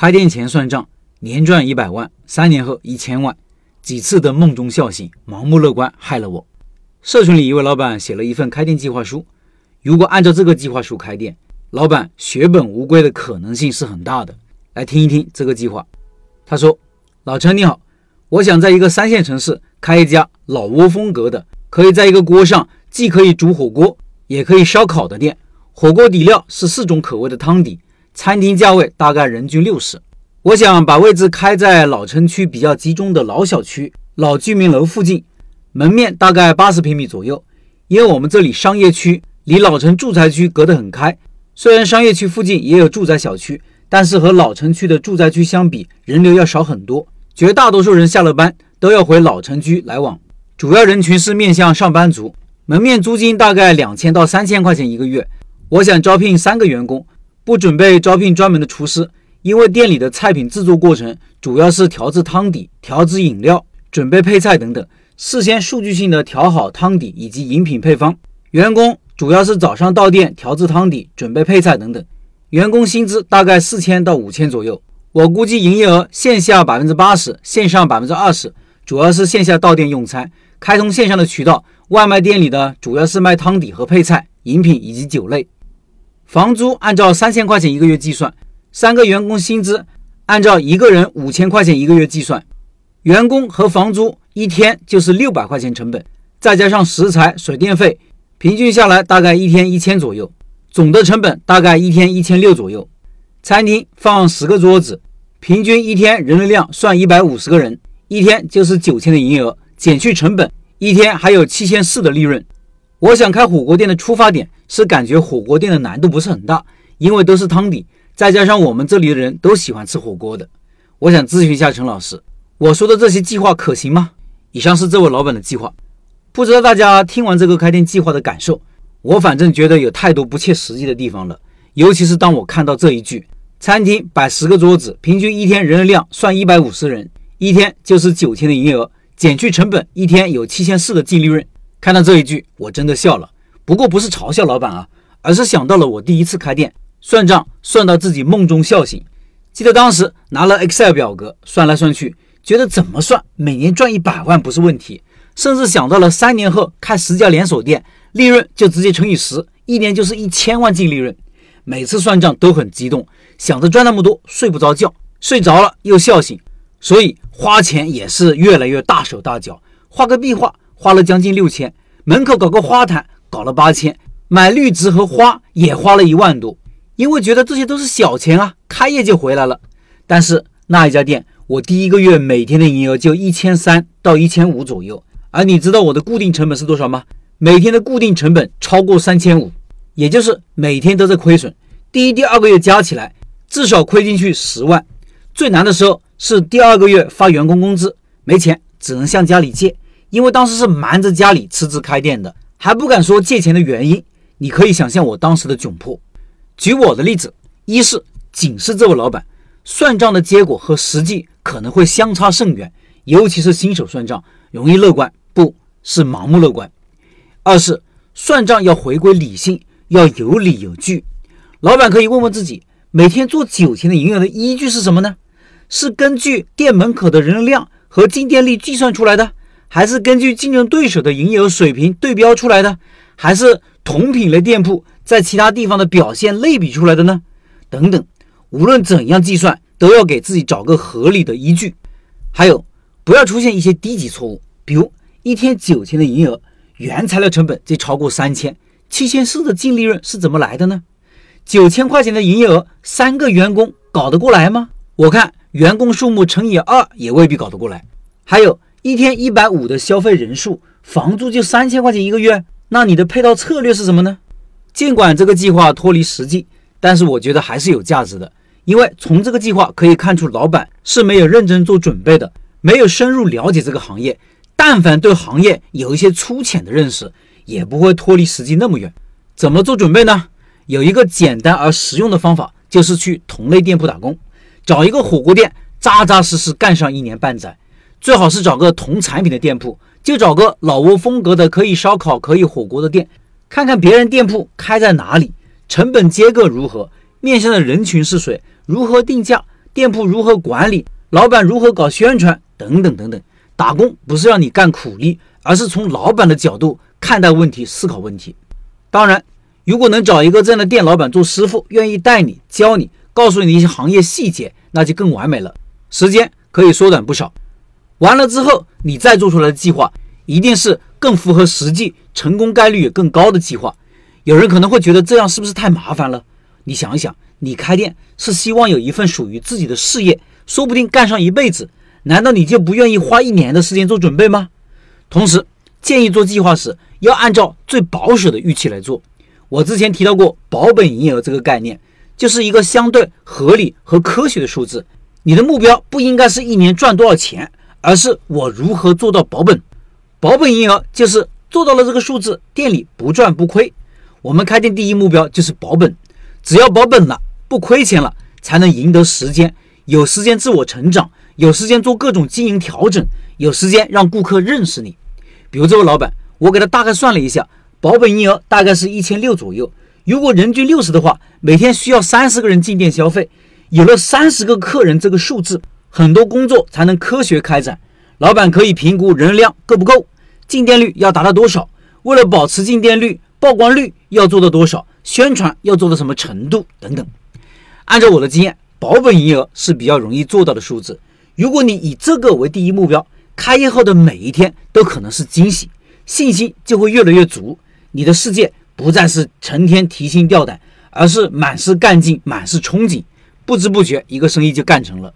开店前算账，年赚一百万，三年后一千万，几次的梦中笑醒，盲目乐观害了我。社群里一位老板写了一份开店计划书，如果按照这个计划书开店，老板血本无归的可能性是很大的。来听一听这个计划。他说：“老陈你好，我想在一个三线城市开一家老挝风格的，可以在一个锅上既可以煮火锅，也可以烧烤的店。火锅底料是四种口味的汤底。”餐厅价位大概人均六十，我想把位置开在老城区比较集中的老小区、老居民楼附近，门面大概八十平米左右。因为我们这里商业区离老城住宅区隔得很开，虽然商业区附近也有住宅小区，但是和老城区的住宅区相比，人流要少很多。绝大多数人下了班都要回老城区来往，主要人群是面向上班族。门面租金大概两千到三千块钱一个月。我想招聘三个员工。不准备招聘专门的厨师，因为店里的菜品制作过程主要是调制汤底、调制饮料、准备配菜等等，事先数据性的调好汤底以及饮品配方。员工主要是早上到店调制汤底、准备配菜等等。员工薪资大概四千到五千左右。我估计营业额线下百分之八十，线上百分之二十，主要是线下到店用餐，开通线上的渠道。外卖店里的主要是卖汤底和配菜、饮品以及酒类。房租按照三千块钱一个月计算，三个员工薪资按照一个人五千块钱一个月计算，员工和房租一天就是六百块钱成本，再加上食材、水电费，平均下来大概一天一千左右，总的成本大概一天一千六左右。餐厅放十个桌子，平均一天人流量算一百五十个人，一天就是九千的营业额，减去成本，一天还有七千四的利润。我想开火锅店的出发点是感觉火锅店的难度不是很大，因为都是汤底，再加上我们这里的人都喜欢吃火锅的。我想咨询一下陈老师，我说的这些计划可行吗？以上是这位老板的计划，不知道大家听完这个开店计划的感受。我反正觉得有太多不切实际的地方了，尤其是当我看到这一句：餐厅摆十个桌子，平均一天人流量算一百五十人，一天就是九千的营业额，减去成本，一天有七千四的净利润。看到这一句，我真的笑了。不过不是嘲笑老板啊，而是想到了我第一次开店，算账算到自己梦中笑醒。记得当时拿了 Excel 表格算来算去，觉得怎么算每年赚一百万不是问题，甚至想到了三年后开十家连锁店，利润就直接乘以十，一年就是一千万净利润。每次算账都很激动，想着赚那么多睡不着觉，睡着了又笑醒，所以花钱也是越来越大手大脚，画个壁画。花了将近六千，门口搞个花坛搞了八千，买绿植和花也花了一万多。因为觉得这些都是小钱啊，开业就回来了。但是那一家店，我第一个月每天的营业额就一千三到一千五左右。而你知道我的固定成本是多少吗？每天的固定成本超过三千五，也就是每天都在亏损。第一、第二个月加起来至少亏进去十万。最难的时候是第二个月发员工工资，没钱只能向家里借。因为当时是瞒着家里辞职开店的，还不敢说借钱的原因，你可以想象我当时的窘迫。举我的例子，一是警示这位老板算账的结果和实际可能会相差甚远，尤其是新手算账容易乐观，不是盲目乐观；二是算账要回归理性，要有理有据。老板可以问问自己，每天做九千的营业额的依据是什么呢？是根据店门口的人流量和进店率计算出来的？还是根据竞争对手的营业额水平对标出来的，还是同品类店铺在其他地方的表现类比出来的呢？等等，无论怎样计算，都要给自己找个合理的依据。还有，不要出现一些低级错误，比如一天九千的营业额，原材料成本就超过三千，七千四的净利润是怎么来的呢？九千块钱的营业额，三个员工搞得过来吗？我看员工数目乘以二也未必搞得过来。还有。一天一百五的消费人数，房租就三千块钱一个月，那你的配套策略是什么呢？尽管这个计划脱离实际，但是我觉得还是有价值的，因为从这个计划可以看出，老板是没有认真做准备的，没有深入了解这个行业。但凡对行业有一些粗浅的认识，也不会脱离实际那么远。怎么做准备呢？有一个简单而实用的方法，就是去同类店铺打工，找一个火锅店，扎扎实实干上一年半载。最好是找个同产品的店铺，就找个老挝风格的可以烧烤、可以火锅的店，看看别人店铺开在哪里，成本结构如何，面向的人群是谁，如何定价，店铺如何管理，老板如何搞宣传等等等等。打工不是让你干苦力，而是从老板的角度看待问题、思考问题。当然，如果能找一个这样的店老板做师傅，愿意带你、教你、告诉你一些行业细节，那就更完美了，时间可以缩短不少。完了之后，你再做出来的计划，一定是更符合实际、成功概率也更高的计划。有人可能会觉得这样是不是太麻烦了？你想一想，你开店是希望有一份属于自己的事业，说不定干上一辈子。难道你就不愿意花一年的时间做准备吗？同时，建议做计划时要按照最保守的预期来做。我之前提到过保本营业额这个概念，就是一个相对合理和科学的数字。你的目标不应该是一年赚多少钱，而是我如何做到保本。保本营业额就是做到了这个数字，店里不赚不亏。我们开店第一目标就是保本，只要保本了，不亏钱了，才能赢得时间，有时间自我成长。有时间做各种经营调整，有时间让顾客认识你。比如这位老板，我给他大概算了一下，保本营业额大概是一千六左右。如果人均六十的话，每天需要三十个人进店消费。有了三十个客人这个数字，很多工作才能科学开展。老板可以评估人流量够不够，进店率要达到多少。为了保持进店率，曝光率要做到多少，宣传要做到什么程度等等。按照我的经验，保本营业额是比较容易做到的数字。如果你以这个为第一目标，开业后的每一天都可能是惊喜，信心就会越来越足。你的世界不再是成天提心吊胆，而是满是干劲、满是憧憬。不知不觉，一个生意就干成了。